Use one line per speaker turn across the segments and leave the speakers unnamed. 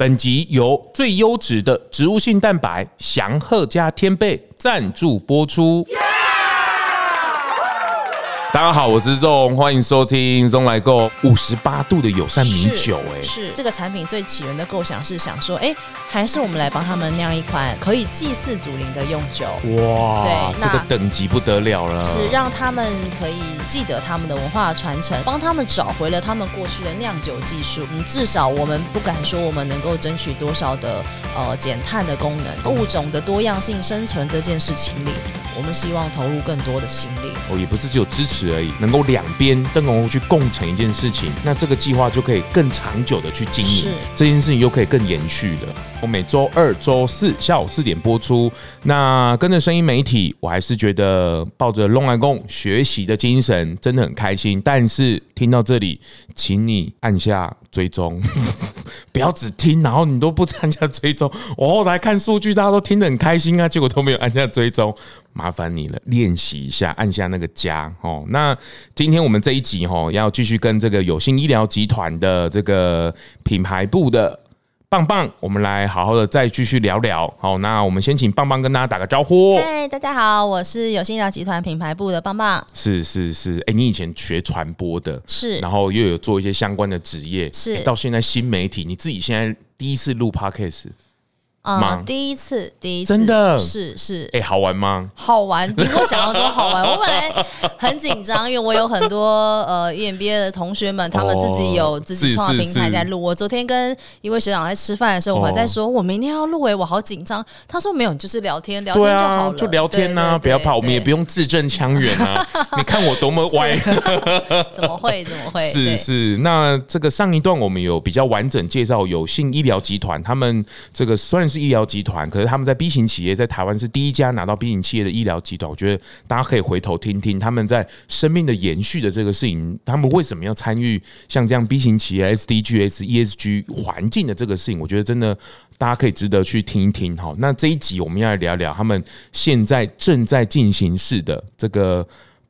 本集由最优质的植物性蛋白祥鹤加天贝赞助播出。大家好，我是 ZONG，欢迎收听 ZONG 来购五十八度的友善米酒。哎，
是这个产品最起源的构想是想说，哎，还是我们来帮他们酿一款可以祭祀祖灵的用酒。
哇，对，这个等级不得了了，
是让他们可以记得他们的文化传承，帮他们找回了他们过去的酿酒技术。嗯，至少我们不敢说我们能够争取多少的呃减碳的功能，物种的多样性生存这件事情里，我们希望投入更多的心力。
哦，也不是只有支持。而已，能够两边都能够去共成一件事情，那这个计划就可以更长久的去经营，这件事情又可以更延续了。我每周二、周四下午四点播出。那跟着声音媒体，我还是觉得抱着 ZONG 来共学习的精神，真的很开心。但是听到这里，请你按下追踪，不要只听，然后你都不参加追踪。我后来看数据，大家都听得很开心啊，结果都没有按下追踪，麻烦你了，练习一下，按下那个加哦。那今天我们这一集哦，要继续跟这个有心医疗集团的这个品牌部的。棒棒，我们来好好的再继续聊聊。好，那我们先请棒棒跟大家打个招呼。
嗨，大家好，我是有信聊集团品牌部的棒棒。
是是是，哎，你以前学传播的，
是，
然后又有做一些相关的职业，
是，
到现在新媒体，你自己现在第一次录 Podcast。
啊、嗯，第一次，第一次，
真的
是是，
哎、欸，好玩吗？
好玩，比我想象中好玩。我本来很紧张，因为我有很多呃 EMBA 的同学们，他们自己有自己创的平台在录。我昨天跟一位学长在吃饭的时候，我还在说，我明天要录哎，我好紧张。他说没有，就是聊天，聊天就好了，
啊、就聊天呐、啊，不要怕，我们也不用字正腔圆啊。你看我多么歪，
怎么会？怎么会？
是是，那这个上一段我们有比较完整介绍有信医疗集团，他们这个算是。医疗集团，可是他们在 B 型企业，在台湾是第一家拿到 B 型企业的医疗集团。我觉得大家可以回头听听他们在生命的延续的这个事情，他们为什么要参与像这样 B 型企业 SDGs、ESG 环境的这个事情？我觉得真的大家可以值得去听一听。好，那这一集我们要来聊聊他们现在正在进行式的这个。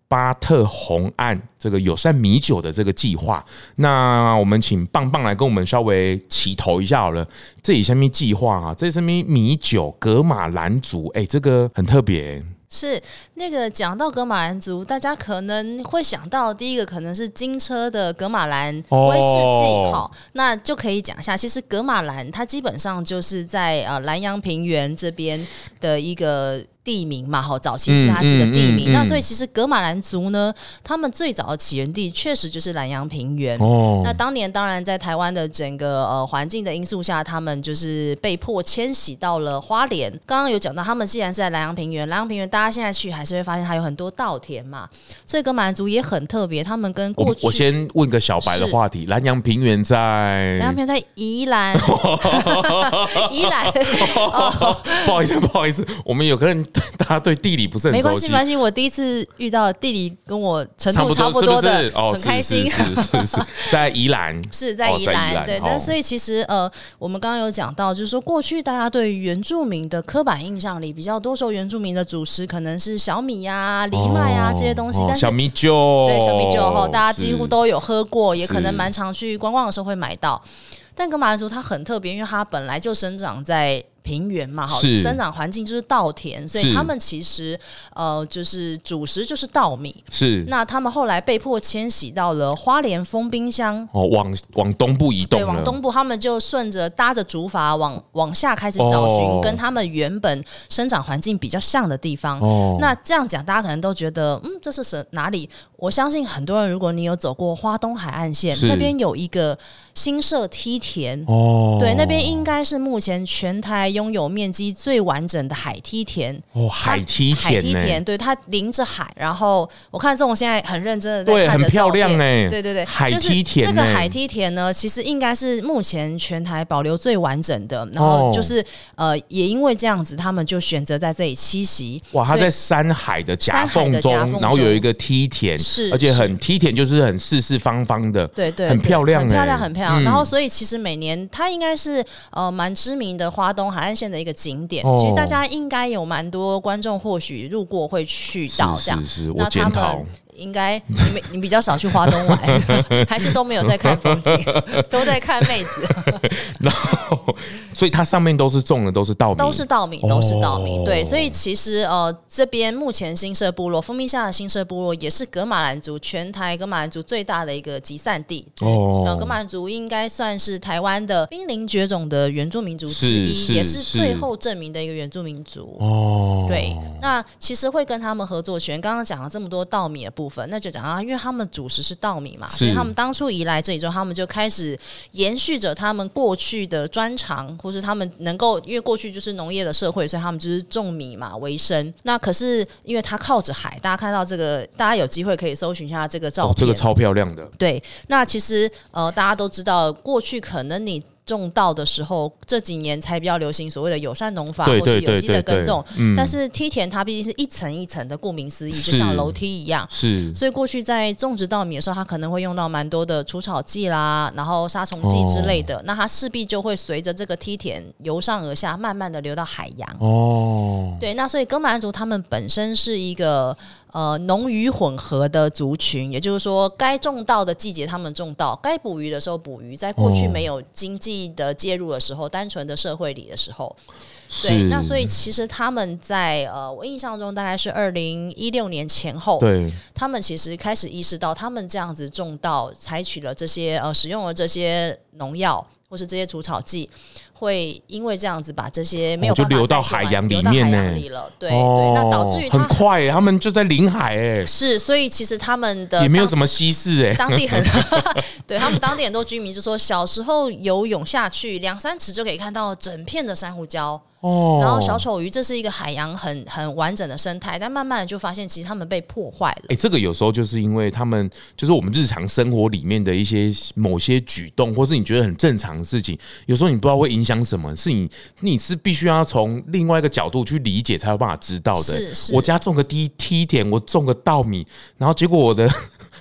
巴特红岸这个友善米酒的这个计划，那我们请棒棒来跟我们稍微起头一下好了。这里下面计划啊？这上面米酒格马兰族？哎，这个很特别。
是那个讲到格马兰族，大家可能会想到第一个可能是金车的格马兰威士忌，好，那就可以讲一下。其实格马兰它基本上就是在呃南阳平原这边的一个。地名嘛，好，早期其实它是个地名，嗯嗯嗯嗯、那所以其实格马兰族呢，他们最早的起源地确实就是兰阳平原。哦，那当年当然在台湾的整个呃环境的因素下，他们就是被迫迁徙到了花莲。刚刚有讲到，他们既然是在兰阳平原，兰阳平原大家现在去还是会发现它有很多稻田嘛，所以格马兰族也很特别。他们跟过去，
我，我先问个小白的话题，兰阳平原在
兰阳平原在宜兰，宜兰
不好意思，不好意思，我们有个人。大家对地理不是很熟悉，
没关系，没关系。我第一次遇到地理跟我程度差不多的，是是哦、很开心。
是是，是，是 在宜兰，
是在宜兰，对。但所以其实呃，我们刚刚有讲到，就是说过去大家对于原住民的刻板印象里比较多，说原住民的主食可能是小米呀、啊、藜麦啊这些东西。但是
小米酒，
对小米酒哈，大家几乎都有喝过，也可能蛮常去观光的时候会买到。但格马兰族它很特别，因为它本来就生长在。平原嘛，哈，生长环境就是稻田，所以他们其实呃，就是主食就是稻米。是，那他们后来被迫迁徙到了花莲丰冰箱，
哦，往往东部移动。
对，往东部，他们就顺着搭着竹筏往往下开始找寻跟他们原本生长环境比较像的地方。哦，那这样讲，大家可能都觉得，嗯，这是什哪里？我相信很多人，如果你有走过花东海岸线，那边有一个新社梯田。哦，对，那边应该是目前全台。拥有面积最完整的海梯田
哦，海梯田，
海梯田，对，它临着海。然后我看这种现在很认真的在看的
很漂亮哎，
对对对，
海梯田。
这个海梯田呢，其实应该是目前全台保留最完整的。然后就是呃，也因为这样子，他们就选择在这里栖息。
哇，它在山海的夹缝中，然后有一个梯田，是，而且很梯田就是很四四方方的，对对，很漂亮，
很漂亮，很漂亮。然后所以其实每年它应该是呃蛮知名的花东海岸线的一个景点，其实大家应该有蛮多观众或许路过会去到这样。
是是是，我检讨。
应该你没你比较少去花东玩，还是都没有在看风景，都在看妹子。
然后，所以它上面都是种的都是稻米，
都是稻米，都是稻米。对，所以其实呃，这边目前新社部落，蜂蜜下的新社部落也是格马兰族全台格马兰族最大的一个集散地。哦，格马兰族应该算是台湾的濒临绝种的原住民族之一，也是最后证明的一个原住民族。哦，对，那其实会跟他们合作，全刚刚讲了这么多稻米的部分，那就讲啊，因为他们主食是稻米嘛，所以他们当初移来这里之后，他们就开始延续着他们过去的专长，或是他们能够，因为过去就是农业的社会，所以他们就是种米嘛为生。那可是因为他靠着海，大家看到这个，大家有机会可以搜寻一下这个照片，哦，
这个超漂亮的。
对，那其实呃，大家都知道，过去可能你。种稻的时候，这几年才比较流行所谓的友善农法，或是有机的耕种。但是梯田它毕竟是一层一层的，顾名思义，就像楼梯一样。是，所以过去在种植稻米的时候，它可能会用到蛮多的除草剂啦，然后杀虫剂之类的。哦、那它势必就会随着这个梯田由上而下，慢慢的流到海洋。哦，对，那所以哥玛兰族他们本身是一个。呃，农渔混合的族群，也就是说，该种稻的季节他们种稻，该捕鱼的时候捕鱼。在过去没有经济的介入的时候，哦、单纯的社会里的时候，对，那所以其实他们在呃，我印象中大概是二零一六年前后，对，他们其实开始意识到，他们这样子种稻，采取了这些呃，使用了这些农药或是这些除草剂。会因为这样子把这些没有、哦、就流到海洋里面呢？对、哦、对，那导致于
很快，他们就在临海哎。
是，所以其实他们的
也没有什么稀释哎，
当地很 对他们当地很多居民就说，小时候游泳下去两三尺就可以看到整片的珊瑚礁。哦，然后小丑鱼这是一个海洋很很完整的生态，但慢慢的就发现其实它们被破坏了。
哎，这个有时候就是因为他们就是我们日常生活里面的一些某些举动，或是你觉得很正常的事情，有时候你不知道会影响什么，是你你是必须要从另外一个角度去理解才有办法知道的。是是，我家种个低梯田，我种个稻米，然后结果我的。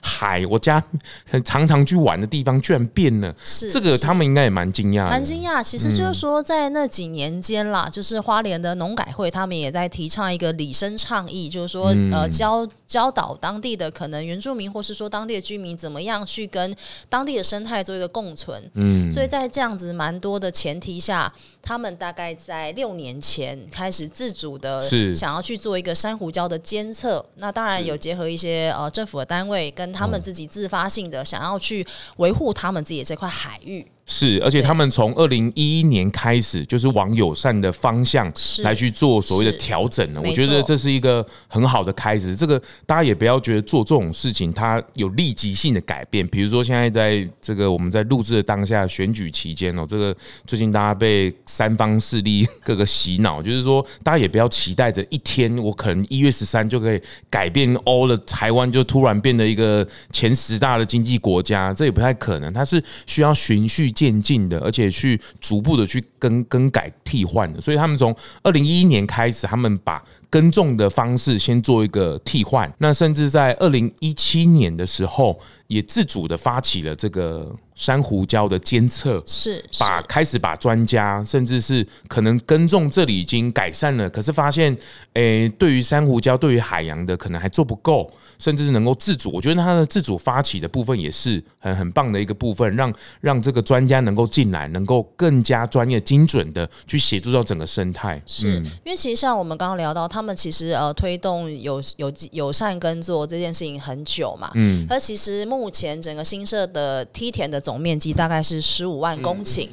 海，我家很常常去玩的地方居然变了，是这个他们应该也蛮惊讶，
蛮惊讶。其实就是说，在那几年间啦，嗯、就是花莲的农改会，他们也在提倡一个里生倡议，就是说，嗯、呃，教教导当地的可能原住民，或是说当地的居民，怎么样去跟当地的生态做一个共存。嗯，所以在这样子蛮多的前提下，他们大概在六年前开始自主的，想要去做一个珊瑚礁的监测。那当然有结合一些呃政府的单位跟。他们自己自发性的想要去维护他们自己的这块海域。
是，而且他们从二零一一年开始，就是往友善的方向来去做所谓的调整了。我觉得这是一个很好的开始。这个大家也不要觉得做这种事情它有立即性的改变。比如说现在在这个我们在录制的当下选举期间哦，这个最近大家被三方势力各个洗脑，就是说大家也不要期待着一天我可能一月十三就可以改变 all 的台湾就突然变得一个前十大的经济国家，这也不太可能。它是需要循序渐进的，而且去逐步的去更更改替换的，所以他们从二零一一年开始，他们把耕种的方式先做一个替换，那甚至在二零一七年的时候，也自主的发起了这个珊瑚礁的监测，是把开始把专家，甚至是可能耕种这里已经改善了，可是发现，诶，对于珊瑚礁，对于海洋的可能还做不够，甚至是能够自主。我觉得它的自主发起的部分也是很很棒的一个部分，让让这个专家能够进来，能够更加专业、精准的去协助到整个生态。
是因为其实像我们刚刚聊到，他们其实呃推动有有友善耕作这件事情很久嘛，嗯，而其实目目前整个新社的梯田的总面积大概是十五万公顷。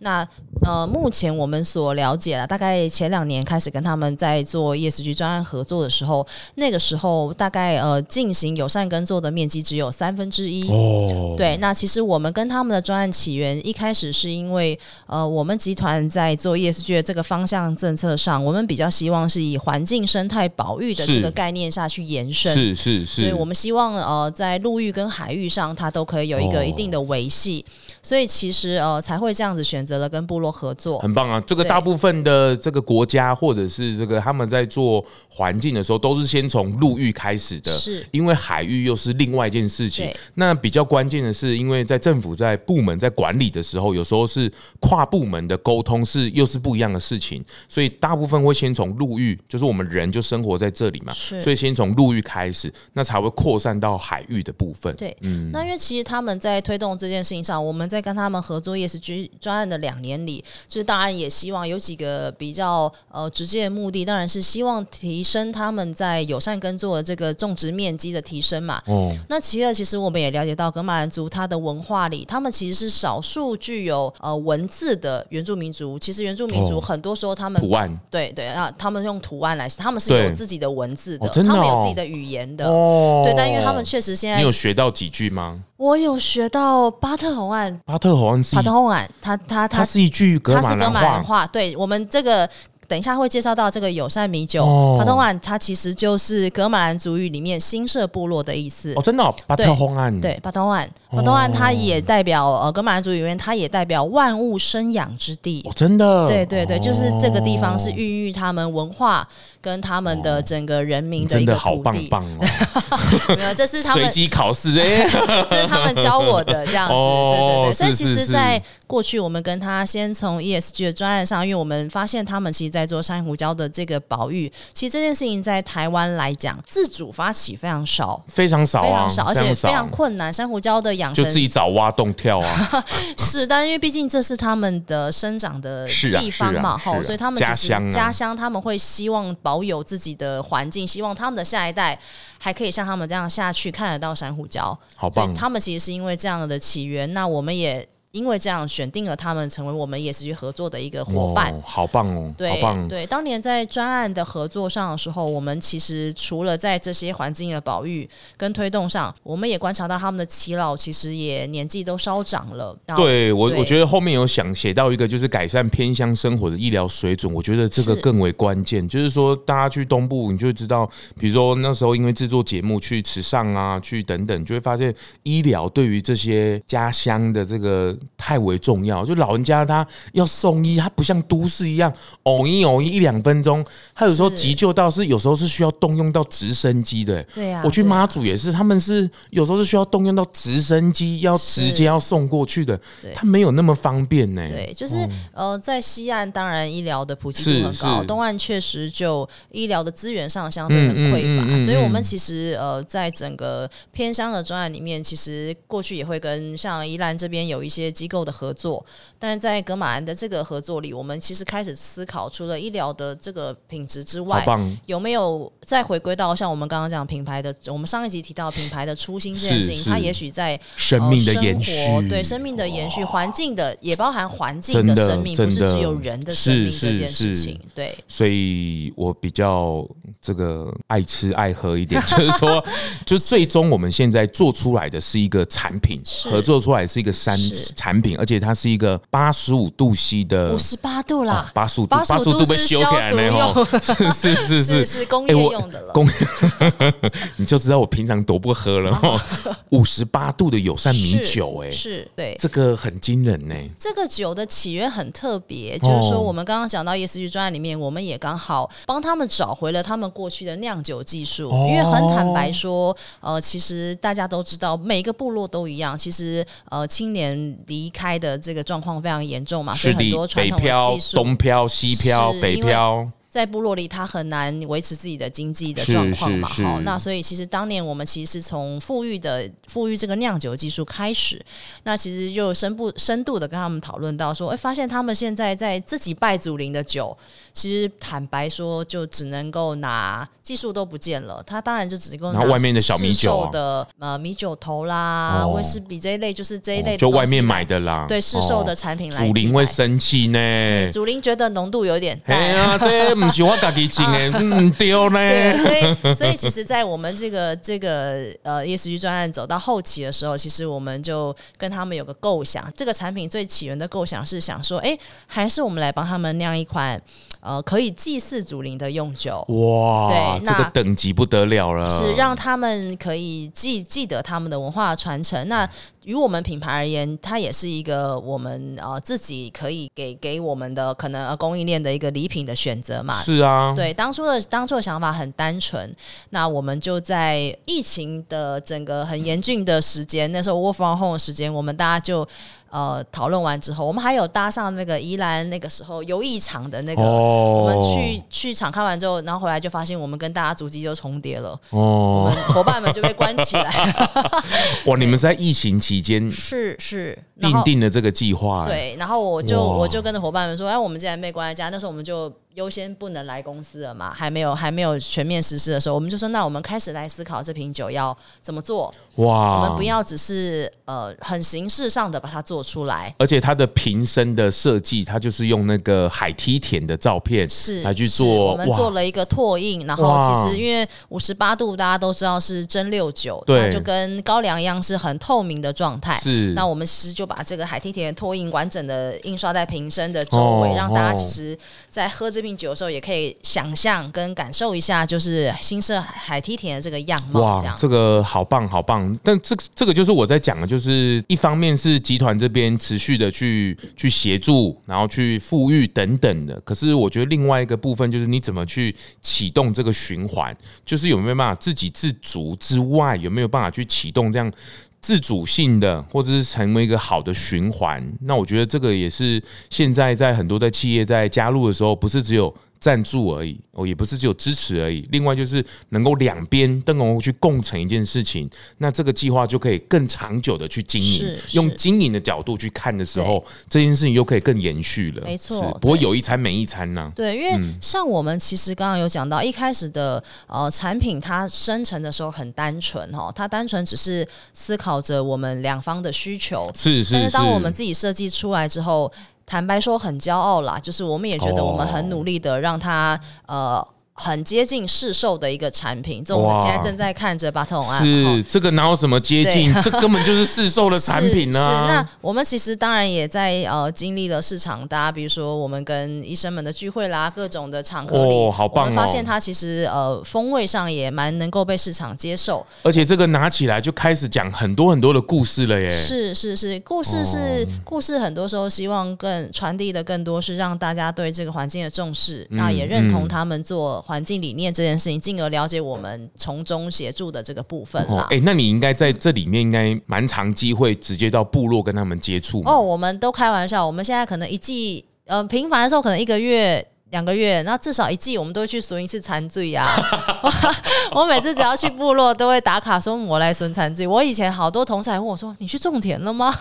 那呃，目前我们所了解了，大概前两年开始跟他们在做 ESG 专案合作的时候，那个时候大概呃进行友善耕作的面积只有三分之一。哦，对，那其实我们跟他们的专案起源一开始是因为呃，我们集团在做 ESG 的这个方向政策上，我们比较希望是以环境生态保育的这个概念下去延伸。是是是，所以我们希望呃，在陆域跟海域上，它都可以有一个一定的维系。哦、所以其实呃，才会这样子选择。择了跟部落合作，
很棒啊！这个大部分的这个国家或者是这个他们在做环境的时候，都是先从陆域开始的，
是
因为海域又是另外一件事情。那比较关键的是，因为在政府在部门在管理的时候，有时候是跨部门的沟通是又是不一样的事情，所以大部分会先从陆域，就是我们人就生活在这里嘛，所以先从陆域开始，那才会扩散到海域的部分。
对，嗯，那因为其实他们在推动这件事情上，我们在跟他们合作 ESG 专案的两年里，就是当然也希望有几个比较呃直接的目的，当然是希望提升他们在友善耕作的这个种植面积的提升嘛。哦，那其二，其实我们也了解到，格马兰族他的文化里，他们其实是少数具有呃文字的原住民族。其实原住民族很多时候他们
图案，
对对啊，他们用图案来，他们是有自己的文字的，
哦、
他们有自己的语言的。哦，对，但因为他们确实现在，
你有学到几句吗？
我有学到巴特红案，
巴特红案，
巴特红案，他他他，
他是一句格马兰话，
对我们这个。等一下会介绍到这个友善米酒，巴特洪，它其实就是格马兰族语里面新社部落的意思。
哦，真的，巴特洪案，
对，巴特洪，巴特洪，它也代表呃格马兰族语里面，它也代表万物生养之地。
哦，真的，
对对对，就是这个地方是孕育他们文化跟他们的整个人民的一个土地。
好棒棒哦！
没有，这是他们随
机考试哎，
这是他们教我的这样子。对对对，所以其实在过去我们跟他先从 ESG 的专案上，因为我们发现他们其实在。做珊瑚礁的这个保育，其实这件事情在台湾来讲，自主发起非常少，
非常少，啊，
非常少，而且非常困难。珊瑚礁的养成
就自己找挖洞跳啊，
是，但因为毕竟这是他们的生长的地方嘛，哈，啊啊啊，所以他们其实家乡，啊，他们会希望保有自己的环境，希望他们的下一代还可以像他们这样下去看得到珊瑚礁。
好棒！
所以他们其实是因为这样的起源，那我们也。因为这样选定了他们成为我们 ESG 合作的一个伙伴，
哦，好棒哦！
对，
好棒。
对，当年在专案的合作上的时候，我们其实除了在这些环境的保育跟推动上，我们也观察到他们的耆老其实也年纪都稍长了。
对我，我觉得后面有想写到一个，就是改善偏乡生活的医疗水准，我觉得这个更为关键。就是说，大家去东部，你就知道，比如说那时候因为制作节目去池上啊，去等等，就会发现医疗对于这些家乡的这个。太为重要，就老人家他要送医，他不像都市一样，偶一偶一一两分钟，他有时候急救到是有时候是需要动用到直升机的。
对呀，
我去妈祖也是，他们是有时候是需要动用到直升机，要直接要送过去的，他没有那么方便呢。
对，就是呃，在西岸当然医疗的普及度很高，东岸确实就医疗的资源上相对很匮乏，所以我们其实呃，在整个偏乡的专案里面，其实过去也会跟像宜兰这边有一些。机构的合作，但是在格马兰的这个合作里，我们其实开始思考，除了医疗的这个品质之外，有没有再回归到像我们刚刚讲品牌的，我们上一集提到品牌的初心这件事情，它也许在
生命的延续，
对生命的延续，环境的也包含环境的生命，不是只有人的生命这件事情。对，
所以我比较这个爱吃爱喝一点，就是说，就最终我们现在做出来的是一个产品，合作出来是一个山产。品，而且它是一个八十五度 C 的，
五十八度啦，
八十五度，八十五度被修起来没有？是是是
是 是工业用的了，
工业，你就知道我平常多不喝了哈。五十八度的友善米酒，哎，
是对，
这个很惊人呢。
这个酒的起源很特别，就是说我们刚刚讲到 ESG 专案里面，我们也刚好帮他们找回了他们过去的酿酒技术，因为很坦白说，呃，其实大家都知道，每个部落都一样，其实呃，青年离离开的这个状况非常严重嘛，所以很多传统的技术，
东漂西漂，北漂。
在部落里，他很难维持自己的经济的状况嘛。好，那所以其实当年我们其实是从富裕的富裕这个酿酒技术开始，那其实就深不深度的跟他们讨论到说，哎，发现他们现在在自己拜祖灵的酒，其实坦白说，就只能够拿技术都不见了。他当然就只能够拿
外面的小米酒
的呃米酒头啦，威士比这一类，就是这一类，
就外面买的啦。
对，市售的产品来。
祖灵会生气呢？
祖灵觉得浓度有点。
哎呀，这。不是我自己种的，嗯，对呢。
对，所以所以其实，在我们这个这个呃 ESG 专案走到后期的时候，其实我们就跟他们有个构想，这个产品最起源的构想是想说，哎，还是我们来帮他们酿一款呃可以祭祀祖灵的用酒。
哇，对，这个等级不得了了，
是让他们可以记记得他们的文化传承。那于我们品牌而言，它也是一个我们呃自己可以给给我们的可能呃供应链的一个礼品的选择嘛。
是啊，
对，当初的当初的想法很单纯，那我们就在疫情的整个很严峻的时间，那时候 work from home 的时间，我们大家就。呃，讨论完之后，我们还有搭上那个宜兰那个时候游艺场的那个，哦、我们去去场看完之后，然后回来就发现我们跟大家足迹就重叠了，哦、我们伙伴们就被关起来。
哇，你们是在疫情期间
是是
定定了这个计划，
对，然后我就我就跟着伙伴们说，哎，我们既然被关在家，那时候我们就。优先不能来公司了嘛？还没有还没有全面实施的时候，我们就说，那我们开始来思考这瓶酒要怎么做。哇！我们不要只是呃很形式上的把它做出来，
而且它的瓶身的设计，它就是用那个海梯田的照片是来去做。
我们做了一个拓印，然后其实因为五十八度大家都知道是蒸馏酒，对，就跟高粱一样是很透明的状态。是，那我们其实就把这个海梯田拓印完整的印刷在瓶身的周围，让大家其实在喝这。这瓶酒的时候，也可以想象跟感受一下，就是新设海梯田的这个样貌。哇，
这个好棒好棒！但这这个就是我在讲的，就是一方面是集团这边持续的去去协助，然后去富裕等等的。可是我觉得另外一个部分就是你怎么去启动这个循环，就是有没有办法自给自足之外，有没有办法去启动这样。自主性的，或者是成为一个好的循环，那我觉得这个也是现在在很多的企业在加入的时候，不是只有。赞助而已哦，也不是只有支持而已。另外就是能够两边都能够去共成一件事情，那这个计划就可以更长久的去经营。用经营的角度去看的时候，这件事情又可以更延续了。
没错，
不会有一餐没一餐呢。
对，因为像我们其实刚刚有讲到，一开始的呃产品它生成的时候很单纯哈，它单纯只是思考着我们两方的需求。
是是。
但是当我们自己设计出来之后。坦白说，很骄傲啦，就是我们也觉得我们很努力的让他、哦、呃。很接近市售的一个产品，这我们现在正在看着巴特龙案。
是这个哪有什么接近？这根本就是市售的产品呢、啊。
是那我们其实当然也在呃经历了市场，大家比如说我们跟医生们的聚会啦，各种的场合里，
哦好棒哦、
我们发现它其实呃风味上也蛮能够被市场接受。
而且这个拿起来就开始讲很多很多的故事了耶。
是是是，故事是、哦、故事，很多时候希望更传递的更多是让大家对这个环境的重视，嗯、那也认同他们做。环境理念这件事情，进而了解我们从中协助的这个部分啦。
哎、哦欸，那你应该在这里面应该蛮长机会，直接到部落跟他们接触。
哦，我们都开玩笑，我们现在可能一季，呃，频繁的时候可能一个月。两个月，那至少一季我们都会去巡一次残醉呀。我每次只要去部落，都会打卡说我来巡残醉。我以前好多同事还问我说：“你去种田了吗？”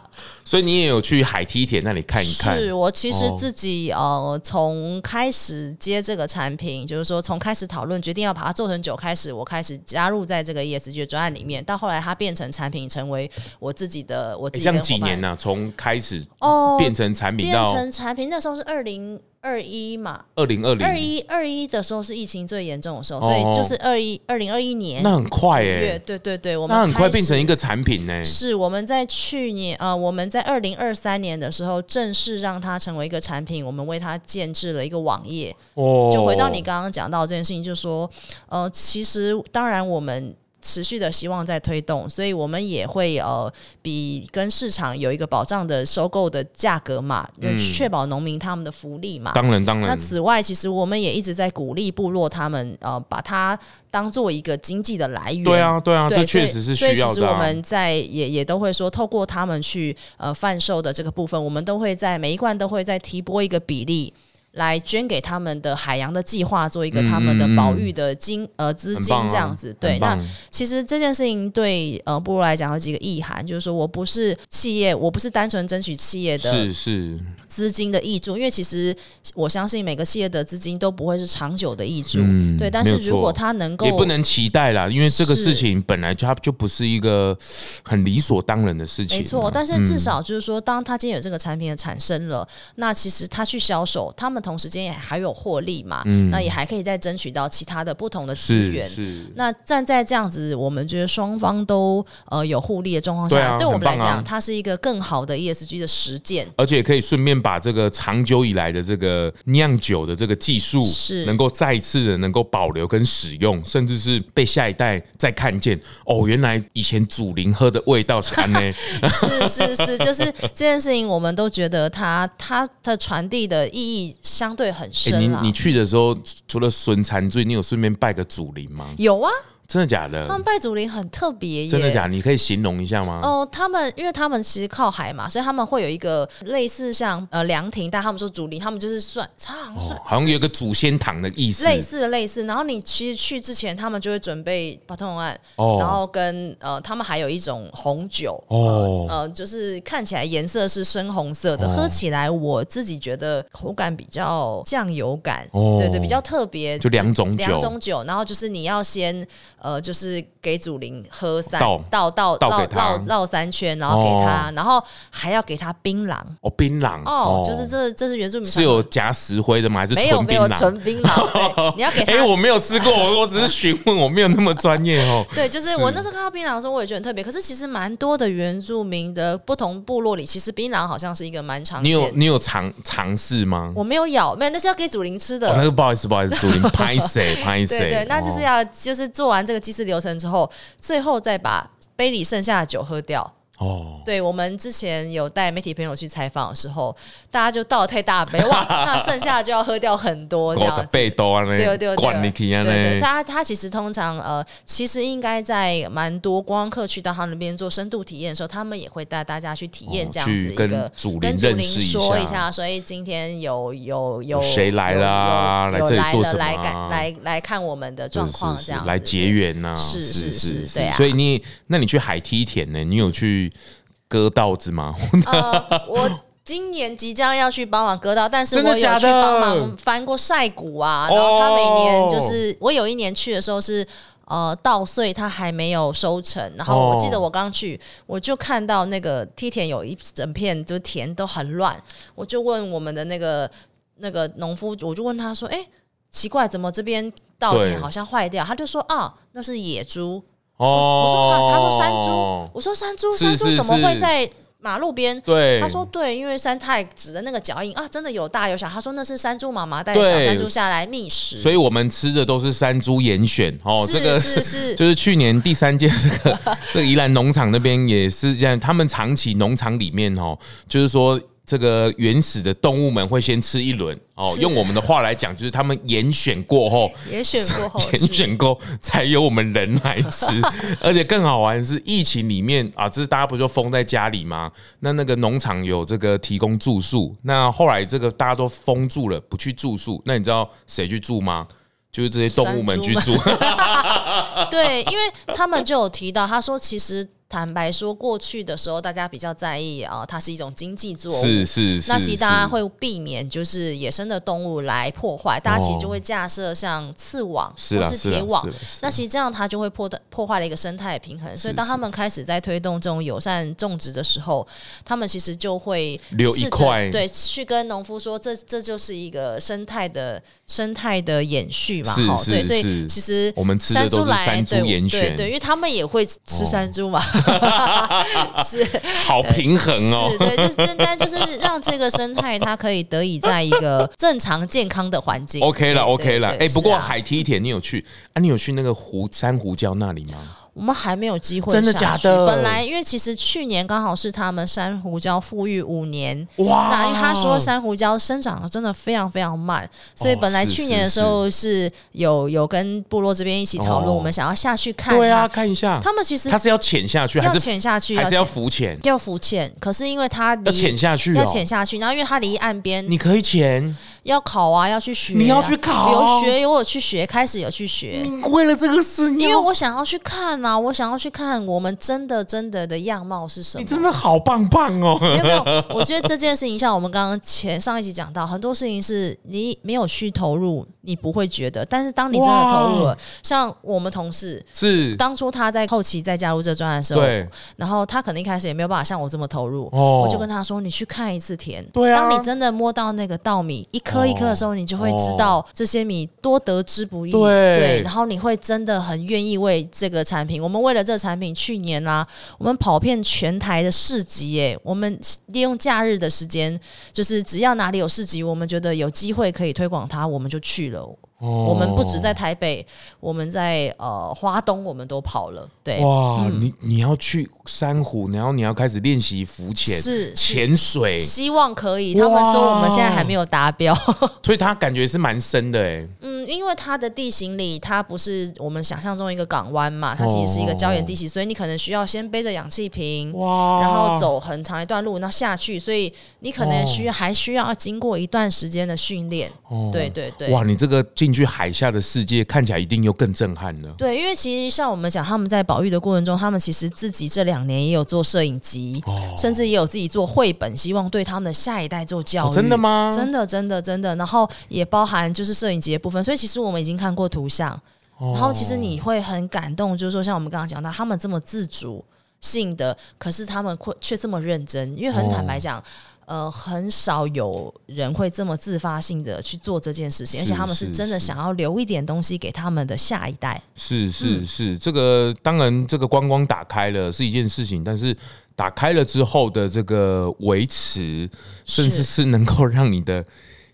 所以你也有去海梯田那里看一看。
是我其实自己呃，从开始接这个产品，就是说从开始讨论决定要把它做成酒开始，我开始加入在这个 ESG 专案里面，到后来它变成产品，成为我自己的我自己的。这样
几年呢、啊？从开始哦变成产品
变成产品，那时候是二零。二一嘛，
二零二零
二一二一的时候是疫情最严重的时候，所以就是二一二零二一年，
那很快哎，
对对对，我们
那很快变成一个产品呢。
是我们在去年呃，我们在二零二三年的时候正式让它成为一个产品，我们为它建制了一个网页。哦，就回到你刚刚讲到这件事情，就是说呃，其实当然我们。持续的希望在推动，所以我们也会呃，比跟市场有一个保障的收购的价格嘛，嗯，确保农民他们的福利嘛。
当然，当然。
那此外，其实我们也一直在鼓励部落他们呃，把它当做一个经济的来源。
对啊，对啊，对，这确实是需要的啊。
所以其实我们在也也都会说，透过他们去呃贩售的这个部分，我们都会在每一罐都会再提拨一个比例。来捐给他们的海洋的计划，做一个他们的保育的金、嗯、呃资金这样子。啊、对，那其实这件事情对呃部落来讲有几个意涵，就是说我不是企业，我不是单纯争取企业的是是资金的益助，因为其实我相信每个企业的资金都不会是长久的益助。嗯、对，但是如果他能够
也不能期待啦，因为这个事情本来就它就不是一个很理所当然的事情。没错，
但是至少就是说，当他今天有这个产品的产生了，嗯、那其实他去销售，他们同同时间也还有获利嘛，嗯，那也还可以再争取到其他的不同的资源。
是，是。
那站在这样子，我们觉得双方都呃有互利的状况下，对，啊、对我们来讲，啊、它是一个更好的 ESG 的实践，
而且可以顺便把这个长久以来的这个酿酒的这个技术是。能够再一次的能够保留跟使用，甚至是被下一代再看见。哦，原来以前祖灵喝的味道是安呢？
是是是，就是这件事情，我们都觉得它它的传递的意义相对很深、欸。你
你去的时候，除了损残醉，你有顺便拜个祖灵吗？
有啊。
真的假的？
他们拜祖林很特别耶！
真的假的？你可以形容一下吗？
哦，他们因为他们其实靠海嘛，所以他们会有一个类似像呃凉亭，但他们说祖林，他们就是算，好像算、哦，好像
有一个祖先堂的意思，
类似的类似。然后你其实去之前，他们就会准备巴通案，哦，然后跟呃，他们还有一种红酒，哦，呃，就是看起来颜色是深红色的，哦、喝起来我自己觉得口感比较酱油感，哦，对对，比较特别，
就两种酒，
两种酒，然后就是你要先。呃，就是给祖灵喝三倒倒倒绕绕绕三圈，然后给他，然后还要给他槟榔
哦，槟榔
哦，就是这这是原住民
是有加石灰的吗？还是没有没有
纯槟榔？你要给他？
哎，我没有吃过，我我只是询问，我没有那么专业哦。
对，就是我那时候看到槟榔的时候，我也觉得很特别。可是其实蛮多的原住民的不同部落里，其实槟榔好像是一个蛮常见。
你有你有尝尝试吗？
我没有咬，没有，那是要给祖灵吃的。
那个不好意思，不好意思，祖灵拍谁 拍谁？
对对，那就是要就是做完这个祭祀流程之后。最后再把杯里剩下的酒喝掉。哦，对，我们之前有带媒体朋友去采访的时候，大家就倒了太大杯，哇，那剩下就要喝掉很多这样子。对对对，对对，他他其实通常呃，其实应该在蛮多观光客去到他那边做深度体验的时候，他们也会带大家去体验这样子一个
跟祖灵
说一下，所以今天有有有
谁来啦？来这里做什么？
来来来看我们的状况，这样
来结缘呐？
是是是，对啊。
所以你那你去海梯田呢？你有去？割稻子吗？
呃，我今年即将要去帮忙割稻，但是我有去帮忙翻过晒谷啊。然后他每年就是我有一年去的时候是呃稻穗，它还没有收成。然后我记得我刚去，我就看到那个梯田有一整片，就田都很乱。我就问我们的那个那个农夫，我就问他说：“哎，奇怪，怎么这边稻田好像坏掉？”他就说：“啊，那是野猪。”哦，我说他，他说山猪，我说山猪，山猪怎么会在马路边？对，他说对，因为山太指的那个脚印啊，真的有大有小。他说那是山猪妈妈带小山猪下来觅食，
所以我们吃的都是山猪严选哦。这个
是是，
就是去年第三届这个 这个宜兰农场那边也是这样，他们长期农场里面哦，就是说。这个原始的动物们会先吃一轮哦，用我们的话来讲，就是他们严选过后，
严选过后，
严选过才由我们人来吃。而且更好玩的是，疫情里面啊，这是大家不就封在家里吗？那那个农场有这个提供住宿，那后来这个大家都封住了，不去住宿，那你知道谁去住吗？就是这些动物们去住。
对，因为他们就有提到，他说其实。坦白说，过去的时候大家比较在意啊，它是一种经济作物，
是是是。
那其实大家会避免就是野生的动物来破坏，大家其实就会架设像刺网或是铁网。那其实这样它就会破的破坏了一个生态平衡。所以当他们开始在推动这种友善种植的时候，他们其实就会
留一块，
对，去跟农夫说，这这就是一个生态的生态的延续嘛。好，对，所以其实
我们吃的都是山猪岩泉，
对，对，因为他们也会吃山猪嘛。是，
好平衡哦。
是，对，就是单单就是让这个生态它可以得以在一个正常健康的环境。
OK 了，OK 了。哎，不过海梯田你有去啊？你有去那个湖珊瑚礁那里吗？
我们还没有机会，
真的假的？
本来因为其实去年刚好是他们珊瑚礁富裕五年，哇！那因为他说珊瑚礁生长的真的非常非常慢，所以本来去年的时候是有有跟部落这边一起讨论，我们想要下去看，
对啊，看一下。
他们其实
他是要潜下去，还是
潜下去，
还是要浮潜？
要浮潜。可是因为他
要潜下去，
要潜下去，然后因为他离岸边，
你可以潜。
要考啊，要去学、啊。
你要去考？
有学，有我去学，开始有去学。
你为了这个事，
因为我想要去看啊，我想要去看我们真的真的的样貌是什么。
你真的好棒棒哦！
有没有？我觉得这件事情，像我们刚刚前上一集讲到，很多事情是你没有去投入，你不会觉得，但是当你真的投入了，像我们同事
是
当初他在后期在加入这专案的时候，
对，
然后他可能一开始也没有办法像我这么投入，
哦，
我就跟他说：“你去看一次田，
对啊，
当你真的摸到那个稻米一颗一颗的时候，你就会知道这些米多得之不易，
对，
对，然后你会真的很愿意为这个产品。我们为了这个产品，去年啊，我们跑遍全台的市集，哎，我们利用假日的时间，就是只要哪里有市集，我们觉得有机会可以推广它，我们就去了。”哦、我们不止在台北，我们在呃花东，我们都跑了。对，
哇，嗯、你你要去珊瑚，然后你要开始练习浮潜，
是
潜水，
希望可以。他们说我们现在还没有达标，
所以他感觉是蛮深的哎。
嗯，因为它的地形里，它不是我们想象中一个港湾嘛，它其实是一个礁岩地形，所以你可能需要先背着氧气瓶，哇，然后走很长一段路，那下去，所以你可能需要还需要经过一段时间的训练。哦，对对对，
哇，你这个进去海下的世界看起来一定又更震撼了。
对，因为其实像我们讲，他们在保育的过程中，他们其实自己这两年也有做摄影集，哦、甚至也有自己做绘本，希望对他们的下一代做教育。
哦、真的吗？
真的，真的，真的。然后也包含就是摄影集的部分，所以其实我们已经看过图像，哦、然后其实你会很感动，就是说像我们刚刚讲到，他们这么自主性的，可是他们会却这么认真，因为很坦白讲。哦呃，很少有人会这么自发性的去做这件事情，而且他们是真的想要留一点东西给他们的下一代。
是是是，这个当然这个观光打开了是一件事情，但是打开了之后的这个维持，甚至是能够让你的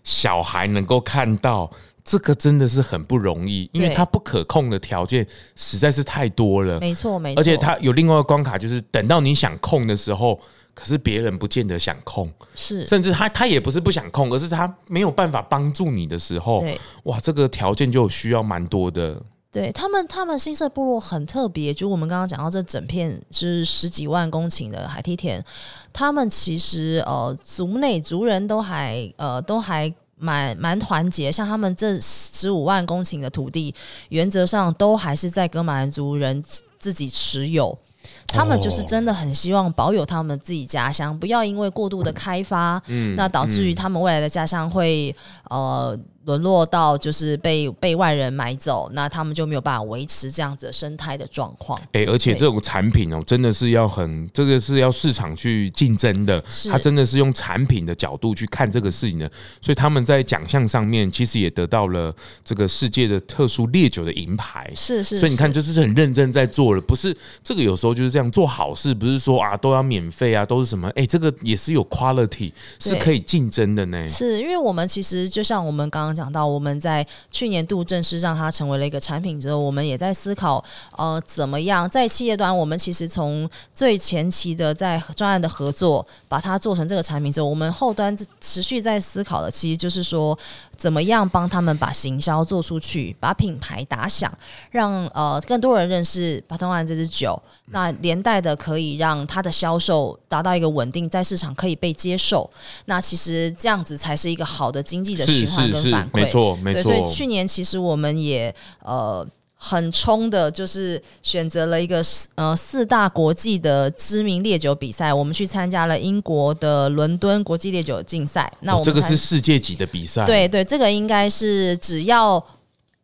小孩能够看到，这个真的是很不容易，因为它不可控的条件实在是太多了。
没错没错，
而且它有另外一个关卡，就是等到你想控的时候。可是别人不见得想控，
是，
甚至他他也不是不想控，而是他没有办法帮助你的时候，
对，
哇，这个条件就需要蛮多的。
对他们，他们新社部落很特别，就我们刚刚讲到这整片是十几万公顷的海梯田，他们其实呃族内族人都还呃都还蛮蛮团结，像他们这十五万公顷的土地，原则上都还是在哥玛兰族人自己持有。他们就是真的很希望保有他们自己家乡，不要因为过度的开发，嗯，那导致于他们未来的家乡会呃。沦落到就是被被外人买走，那他们就没有办法维持这样子的生态的状况。
哎、欸，而且这种产品哦，真的是要很这个是要市场去竞争的，他真的是用产品的角度去看这个事情的，所以他们在奖项上面其实也得到了这个世界的特殊烈酒的银牌。
是是，
所以你看，就是很认真在做了，不是这个有时候就是这样做好事，不是说啊都要免费啊，都是什么？哎、欸，这个也是有 quality，是可以竞争的呢。
是因为我们其实就像我们刚刚。讲到我们在去年度正式让它成为了一个产品之后，我们也在思考，呃，怎么样在企业端，我们其实从最前期的在专案的合作，把它做成这个产品之后，我们后端持续在思考的，其实就是说，怎么样帮他们把行销做出去，把品牌打响，让呃更多人认识巴通万这支酒，那连带的可以让它的销售达到一个稳定，在市场可以被接受，那其实这样子才是一个好的经济的循环跟反
馈。没错，没错。
所以去年其实我们也呃很冲的，就是选择了一个呃四大国际的知名烈酒比赛，我们去参加了英国的伦敦国际烈酒竞赛。那我们、
哦、这个是世界级的比赛。
对对，这个应该是只要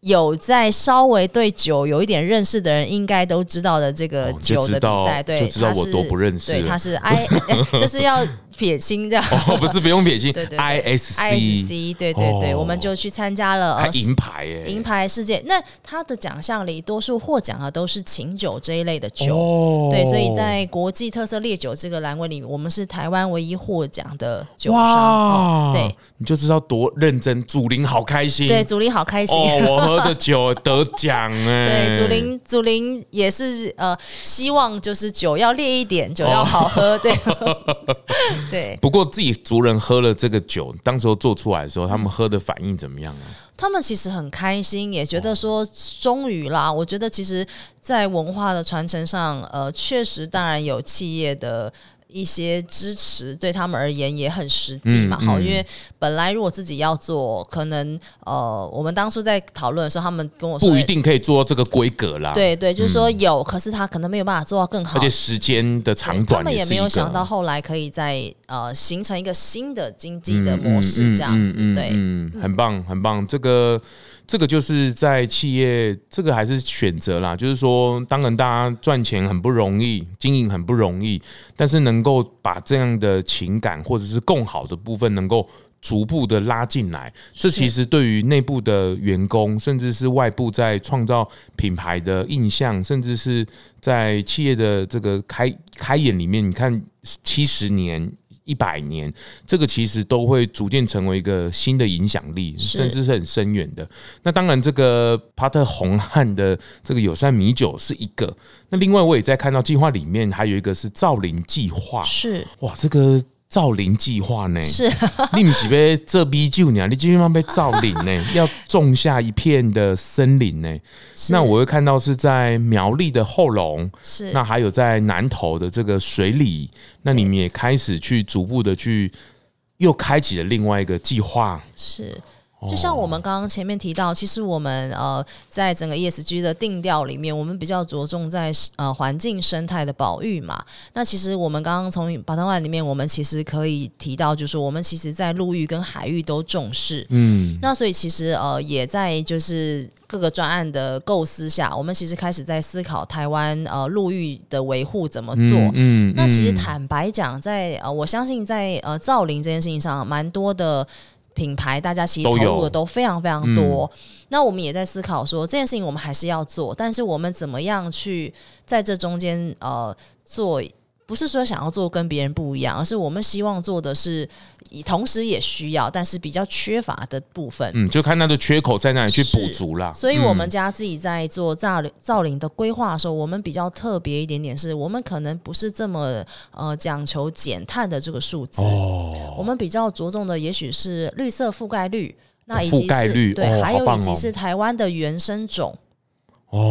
有在稍微对酒有一点认识的人，应该都知道的这个酒的比赛。
哦、
对，
就知道我多不认识。
对，他是 I，就是要。撇清这样
哦，不是不用撇清，
对对对
，ISC，
对对对，我们就去参加了
银牌耶，
银牌世界。那他的奖项里，多数获奖的都是琴酒这一类的酒，对，所以在国际特色烈酒这个栏位里，我们是台湾唯一获奖的酒商。对，
你就知道多认真，祖林好开心，
对，祖林好开心
哦，我喝的酒得奖 哎，
对，祖林祖林也是呃，希望就是酒要烈一点，酒要好喝，对。对，
不过自己族人喝了这个酒，当时候做出来的时候，他们喝的反应怎么样啊？
他们其实很开心，也觉得说终于啦。我觉得其实，在文化的传承上，呃，确实当然有企业的。一些支持，对他们而言也很实际嘛。好、嗯嗯，因为本来如果自己要做，可能呃，我们当初在讨论的时候，他们跟我说
不一定可以做到这个规格啦。
对对，就是说有、嗯，可是他可能没有办法做到更好，
而且时间的长短，
他们也没有想到后来可以在呃形成一个新的经济的模式这样子。对，嗯，
很棒，很棒，这个。这个就是在企业，这个还是选择啦。就是说，当然大家赚钱很不容易，经营很不容易，但是能够把这样的情感或者是更好的部分，能够逐步的拉进来，这其实对于内部的员工，甚至是外部在创造品牌的印象，甚至是在企业的这个开开眼里面，你看七十年。一百年，这个其实都会逐渐成为一个新的影响力，甚至是很深远的。那当然，这个帕特红汉的这个友善米酒是一个。那另外，我也在看到计划里面还有一个是造林计划，是哇，这个。造林计划呢？是，你不是被这逼救你啊？你基本上被造林呢，要种下一片的森林呢。那我会看到是在苗栗的后龙，是那还有在南投的这个水里，那你们也开始去逐步的去又开启了另外一个计划，是。
就像我们刚刚前面提到，其实我们呃，在整个 ESG 的定调里面，我们比较着重在呃环境生态的保育嘛。那其实我们刚刚从 Bottom Line 里面，我们其实可以提到，就是我们其实在陆域跟海域都重视。嗯，那所以其实呃，也在就是各个专案的构思下，我们其实开始在思考台湾呃陆域的维护怎么做。嗯，嗯，那其实坦白讲，在呃，我相信在呃造林这件事情上，蛮多的。品牌大家其实投入的都非常非常多，嗯，那我们也在思考说这件事情我们还是要做，但是我们怎么样去在这中间呃做？不是说想要做跟别人不一样，而是我们希望做的是，同时也需要，但是比较缺乏的部分。
嗯，就看它的缺口在哪里去补足啦。
所以，我们家自己在做造林造林的规划的时候，我们比较特别一点点，是我们可能不是这么呃讲求减碳的这个数字。哦。我们比较着重的，也许是绿色覆盖率，那以及是对，还有以及是台湾的原生种。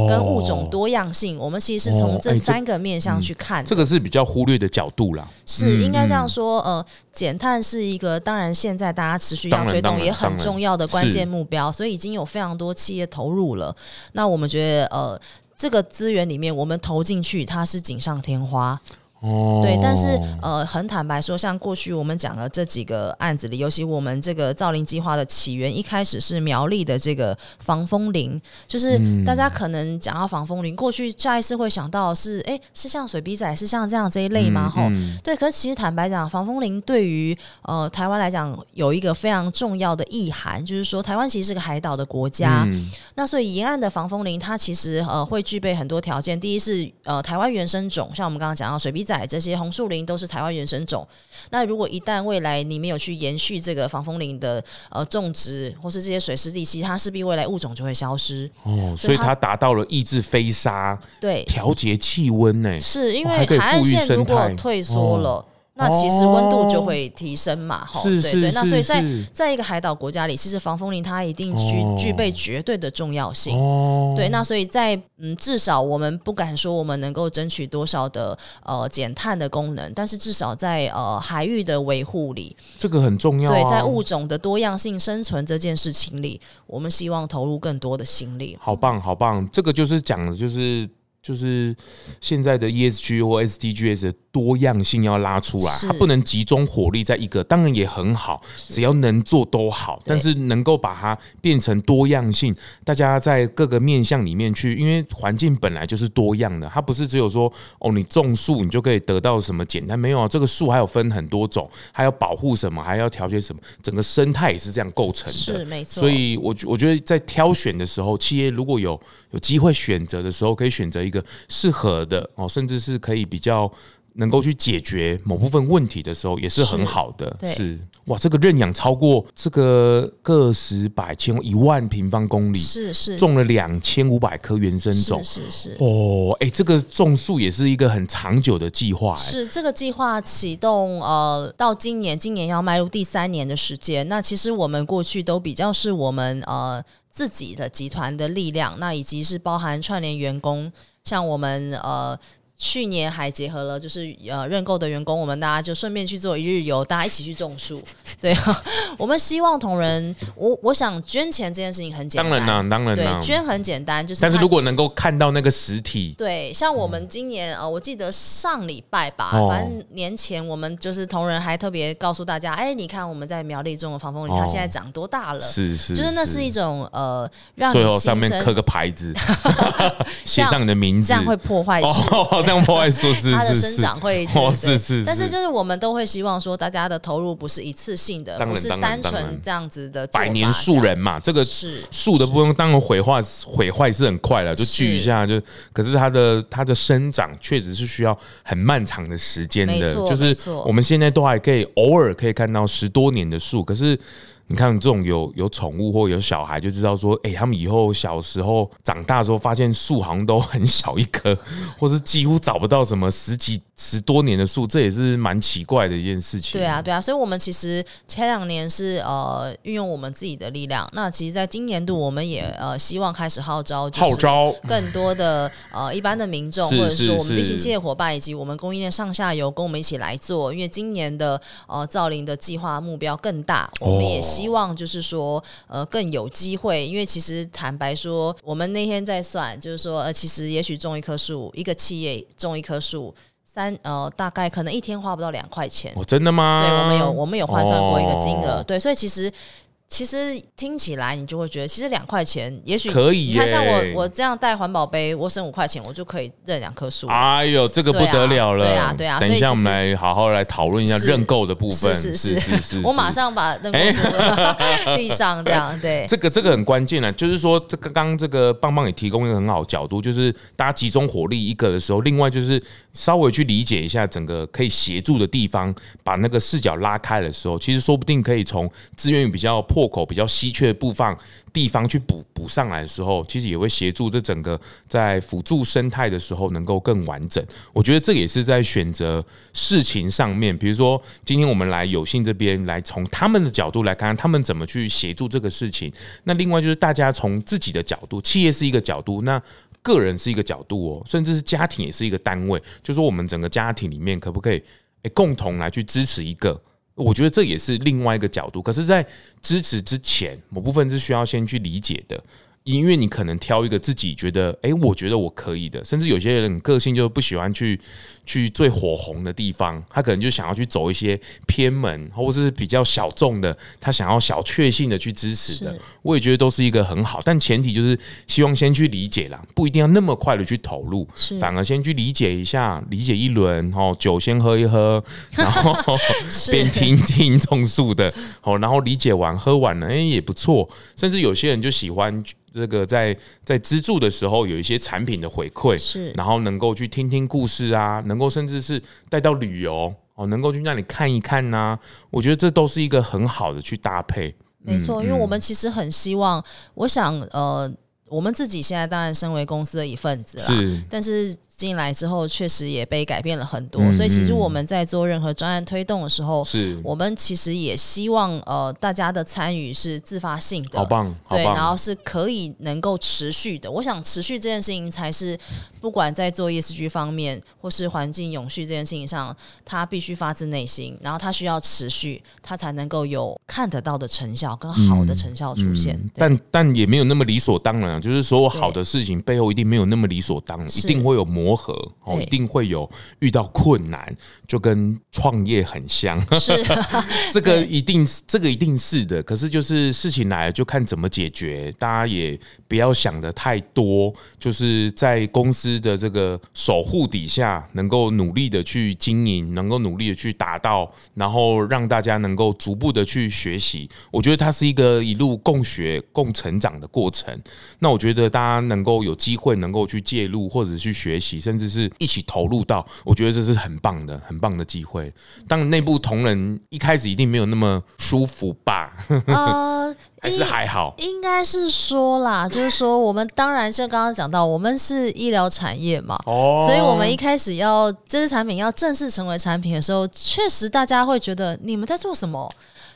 跟物种多样性，我们其实是从这三个面向去看，
这个是比较忽略的角度啦。
是应该这样说，呃，减碳是一个，当然现在大家持续要推动，也很重要的关键目标，所以已经有非常多企业投入了。那我们觉得，呃，这个资源里面，我们投进去，它是锦上添花。哦，对，但是呃，很坦白说，像过去我们讲的这几个案子里，尤其我们这个造林计划的起源，一开始是苗栗的这个防风林，就是大家可能讲到防风林，过去下意识会想到是，哎，是像水笔仔，是像这样这一类吗？吼、嗯嗯，对，可是其实坦白讲，防风林对于呃台湾来讲，有一个非常重要的意涵，就是说台湾其实是个海岛的国家，嗯、那所以沿岸的防风林，它其实呃会具备很多条件，第一是呃台湾原生种，像我们刚刚讲到水笔仔。这些红树林都是台湾原生种。那如果一旦未来你没有去延续这个防风林的呃种植，或是这些水湿地，其实它势必未来物种就会消失。哦，所以它达到了抑制飞沙，对，调节气温呢。是因为海岸线如果退缩了。哦那其实温度就会提升嘛，哈、哦，对对，那所以在在一个海岛国家里，其实防风林它一定具具备绝对的重要性，哦、对，那所以在嗯，至少我们不敢说我们能够争取多少的呃减碳的功能，但是至少在呃海域的维护里，这个很重要、啊，对，在物种的多样性生存这件事情里，我们希望投入更多的心力。好棒，好棒，这个就是讲的就是就是现在的 ESG 或 SDGs 的多样性要拉出来，它不能集中火力在一个，当然也很好，只要能做都好。但是能够把它变成多样性，大家在各个面向里面去，因为环境本来就是多样的，它不是只有说哦，你种树你就可以得到什么简单，没有啊，这个树还有分很多种，还要保护什么，还要调节什么，整个生态也是这样构成的。是没错。所以我我觉得在挑选的时候，企业如果有有机会选择的时候，可以选择一个。一个适合的哦，甚至是可以比较能够去解决某部分问题的时候，也是很好的。是，是哇，这个认养超过这个个十百千一万平方公里，是是种了两千五百棵原生种，是是是哦，哎，这个种树也是一个很长久的计划。是这个计划启动呃，到今年，今年要迈入第三年的时间。那其实我们过去都比较是我们呃自己的集团的力量，那以及是包含串联员工。像我们呃，去年还结合了，就是呃认购的员工，我们大家就顺便去做一日游，大家一起去种树。对啊，我们希望同仁，我我想捐钱这件事情很简单，
当然啦，当然啦，
对，捐很简单，就是。
但是如果能够看到那个实体，
对，像我们今年呃，我记得上礼拜吧，哦、反正年前我们就是同仁还特别告诉大家，哎，你看我们在苗栗种的防风林，它现在长多大了？
是是，
就是那是一种呃，让
最后上面刻个牌子，写上你的名字，
这样会破坏
哦，破坏树是
它的生长会哦，
是是，
但是就是我们都会希望说，大家的投入不是一次性的，不是单纯这样子的。
百年树人嘛，这个是树的部分，当然毁坏毁坏是很快了，就锯一下就。可是它的它的生长确实是需要很漫长的时间的，就是我们现在都还可以偶尔可以看到十多年的树，可是。你看这种有有宠物或有小孩，就知道说，哎、欸，他们以后小时候长大的时候，发现树好像都很小一棵，或是几乎找不到什么十几十多年的树，这也是蛮奇怪的一件事情。
对啊，对啊，所以我们其实前两年是呃运用我们自己的力量，那其实在今年度我们也呃希望开始号召号召更多的呃一般的民众，或者说我们地心企业伙伴以及我们供应链上下游跟我们一起来做，因为今年的呃造林的计划目标更大，我们也希。希望就是说，呃，更有机会，因为其实坦白说，我们那天在算，就是说，呃，其实也许种一棵树，一个企业种一棵树，三呃，大概可能一天花不到两块钱。
哦，真的吗？
对，我们有我们有换算过一个金额，哦，对，所以其实。其实听起来你就会觉得，其实两块钱也许
可以。
你看，像我我这样带环保杯，我省五块钱，我就可以认两棵树。
哎呦，这个不得了了！
对啊，对啊。
等一下，我们来好好来讨论一下认购的部分。
是是是，我马上把认购书递上，这样对。
这个这个很关键啊，就是说，这刚刚这个棒棒也提供一个很好的角度，就是大家集中火力一个的时候，另外就是稍微去理解一下整个可以协助的地方，把那个视角拉开的时候，其实说不定可以从资源比较破破口、比较稀缺。却不放地方去补补上来的时候，其实也会协助这整个在辅助生态的时候能够更完整。我觉得这也是在选择事情上面，比如说今天我们来有幸这边来从他们的角度来看看他们怎么去协助这个事情。那另外就是大家从自己的角度，企业是一个角度，那个人是一个角度哦，甚至是家庭也是一个单位。就说我们整个家庭里面可不可以诶共同来去支持一个？我觉得这也是另外一个角度，可是，在支持之前，某部分是需要先去理解的。因为你可能挑一个自己觉得，哎，我觉得我可以的，甚至有些人个性就不喜欢去去最火红的地方，他可能就想要去走一些偏门，或者是比较小众的，他想要小确幸的去支持的。我也觉得都是一个很好，但前提就是希望先去理解啦，不一定要那么快的去投入，反而先去理解一下，理解一轮，哦，酒先喝一喝，然后 边听听种树的，哦，然后理解完喝完了，哎，也不错，甚至有些人就喜欢。这个在在资助的时候有一些产品的回馈，是，然后能够去听听故事啊，能够甚至是带到旅游哦，能够去让你看一看呐、啊，我觉得这都是一个很好的去搭配。
没错，因为我们其实很希望，我想呃，我们自己现在当然身为公司的一份子啦，是，但是。进来之后，确实也被改变了很多，嗯、所以其实我们在做任何专案推动的时候，是我们其实也希望呃大家的参与是自发性的，
好棒，好棒，
对，然后是可以能够持续的。我想持续这件事情才是不管在做 ESG 方面或是环境永续这件事情上，它必须发自内心，然后它需要持续，它才能够有看得到的成效跟好的成效出现。嗯、
但但也没有那么理所当然，就是所有好的事情背后一定没有那么理所当然，一定会有磨。合哦，一定会有遇到困难，就跟创业很像。是，这个一定，这个一定是的。可是就是事情来了，就看怎么解决。大家也不要想的太多，就是在公司的这个守护底下，能够努力的去经营，能够努力的去达到，然后让大家能够逐步的去学习。我觉得它是一个一路共学、共成长的过程。那我觉得大家能够有机会能够去介入或者去学习。甚至是一起投入到，我觉得这是很棒的、很棒的机会。当然，内部同仁一开始一定没有那么舒服吧？呃，还是还好。
应该是说啦，就是说，我们当然像刚刚讲到，我们是医疗产业嘛，哦，所以我们一开始要这些产品要正式成为产品的时候，确实大家会觉得你们在做什么？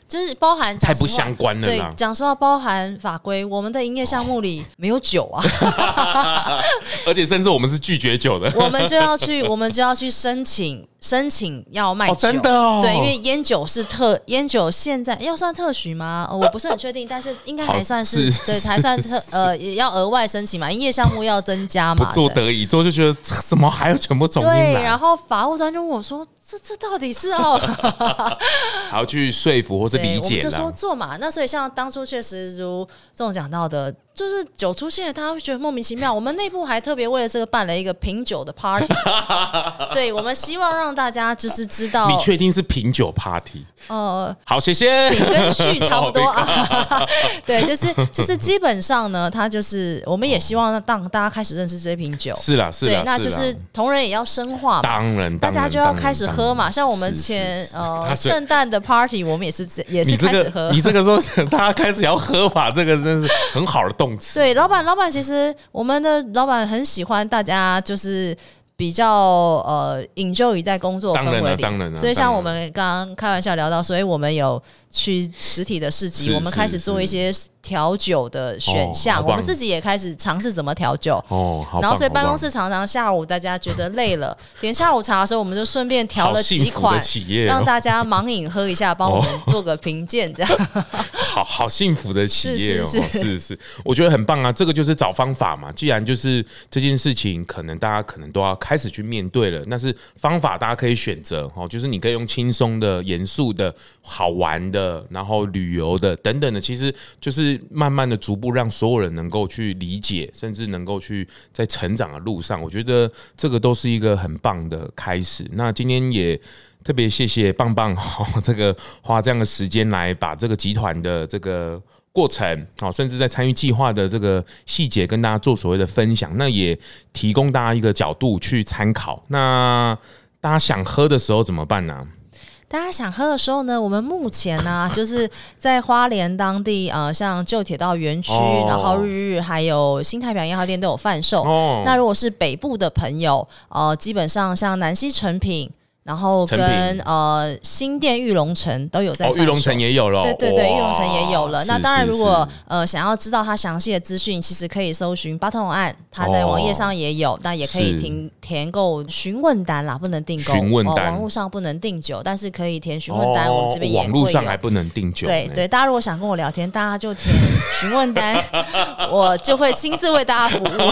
就是包含
太不相关了。
对，讲实话，包含法规，我们的营业项目里没有酒啊，
而且甚至我们是拒绝酒的，
我们就要去，我们就要去申请。申请要卖酒，哦、
真的哦，
对，因为烟酒是特烟酒，现在要算特许吗？呃、我不是很确定，但是应该还算是，是对，还算是特呃，也要额外申请嘛，营业项目要增加嘛。
不做得已做，就觉得 什么还要全部重新
来。对，然后法务端就问我说：“这这到底是哦？”
还要去说服或是理解，
就说做嘛。那所以像当初确实如这种讲到的。就是酒出现了，大家会觉得莫名其妙。我们内部还特别为了这个办了一个品酒的 party，对，我们希望让大家就是知道。
你确定是品酒 party？呃，好，谢谢。
品跟序差不多啊。对，就是就是基本上呢，它就是我们也希望让大家开始认识这瓶酒。
是啦，是啦。
对，那就是同仁也要深化嘛。
当然，
大家就要开始喝嘛。像我们前呃圣诞的 party，我们也是也是开始喝。
你这个说 大家开始要喝法，这个真是很好的动。
对，老板，老板，其实我们的老板很喜欢大家，就是。比较呃引咎于在工作氛围里，当然当然所以像我们刚刚开玩笑聊到，所以我们有去实体的市集，我们开始做一些调酒的选项，哦、我们自己也开始尝试怎么调酒。哦，然后所以办公室常常下午大家觉得累了，点下午茶的时候，我们就顺便调了几款，让大家盲饮喝一下，帮我们做个评鉴，这样。
好好幸福的企业哦，是是是，是是，我觉得很棒啊！这个就是找方法嘛。既然就是这件事情，可能大家可能都要。开始去面对了，那是方法，大家可以选择哦。就是你可以用轻松的、严肃的、好玩的，然后旅游的等等的，其实就是慢慢的、逐步让所有人能够去理解，甚至能够去在成长的路上。我觉得这个都是一个很棒的开始。那今天也特别谢谢棒棒 哦，这个花这样的时间来把这个集团的这个。过程好，甚至在参与计划的这个细节，跟大家做所谓的分享，那也提供大家一个角度去参考。那大家想喝的时候怎么办呢？
大家想喝的时候呢，我们目前呢、啊，就是在花莲当地，呃，像旧铁道园区，哦、然后日日还有新太平洋一号店都有贩售。哦、那如果是北部的朋友，呃，基本上像南西成品。然后跟呃新店玉龙城都有在，哦，玉
龙城也有了，
对对对，哇玉龙城也有了。那当然，如果呃想要知道它详细的资讯，其实可以搜寻八通案，它在网页上也有，哦，那也可以填填购询问单啦，不能订购，询问单，哦，网络上不能订酒，但是可以填询问单，哦，我们这边。
网络上还不能订酒，
对对，大家如果想跟我聊天，大家就填询问单，我就会亲自为大家服务。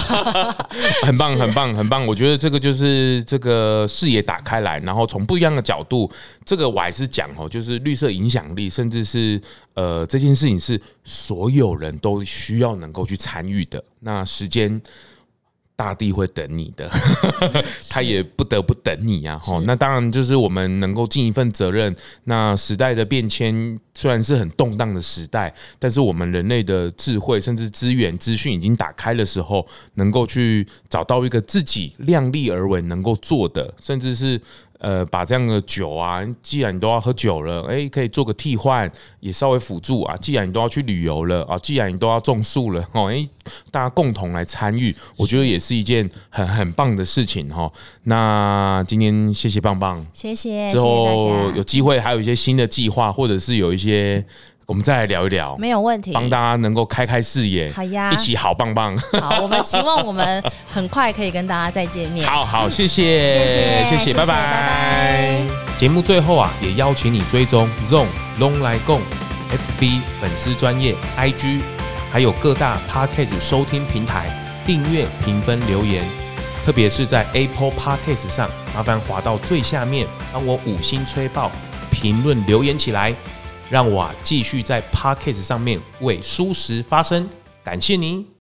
很棒，很棒，很棒！我觉得这个就是这个视野打开来，然后。从不一样的角度，这个我还是讲哦，就是绿色影响力，甚至是呃，这件事情是所有人都需要能够去参与的。那时间。大地会等你的，他也不得不等你呀！哈，那当然就是我们能够尽一份责任。那时代的变迁虽然是很动荡的时代，但是我们人类的智慧，甚至资源、资讯已经打开的时候，能够去找到一个自己量力而为能够做的，甚至是。呃，把这样的酒啊，既然你都要喝酒了，哎、欸，可以做个替换，也稍微辅助啊。既然你都要去旅游了啊，既然你都要种树了，哦，哎，大家共同来参与，我觉得也是一件很很棒的事情哈。那今天谢谢棒棒，
谢谢，
之后有机会还有一些新的计划，或者是有一些。我们再来聊一聊，
没有问题，
帮大家能够开开视野，好呀，一起好棒棒。
好，我们期望我们很快可以跟大家再见面。
好好，谢谢，谢谢，谢谢，拜拜。节目最后啊，也邀请你追踪 ZONG 咙来共 FB 粉丝专业 IG，还有各大 Podcast 收听平台订阅、评分、留言，特别是在 Apple Podcast 上，麻烦滑到最下面，帮我五星吹爆，评论留言起来。让我继续在 Podcast 上面为舒适发声，感谢您。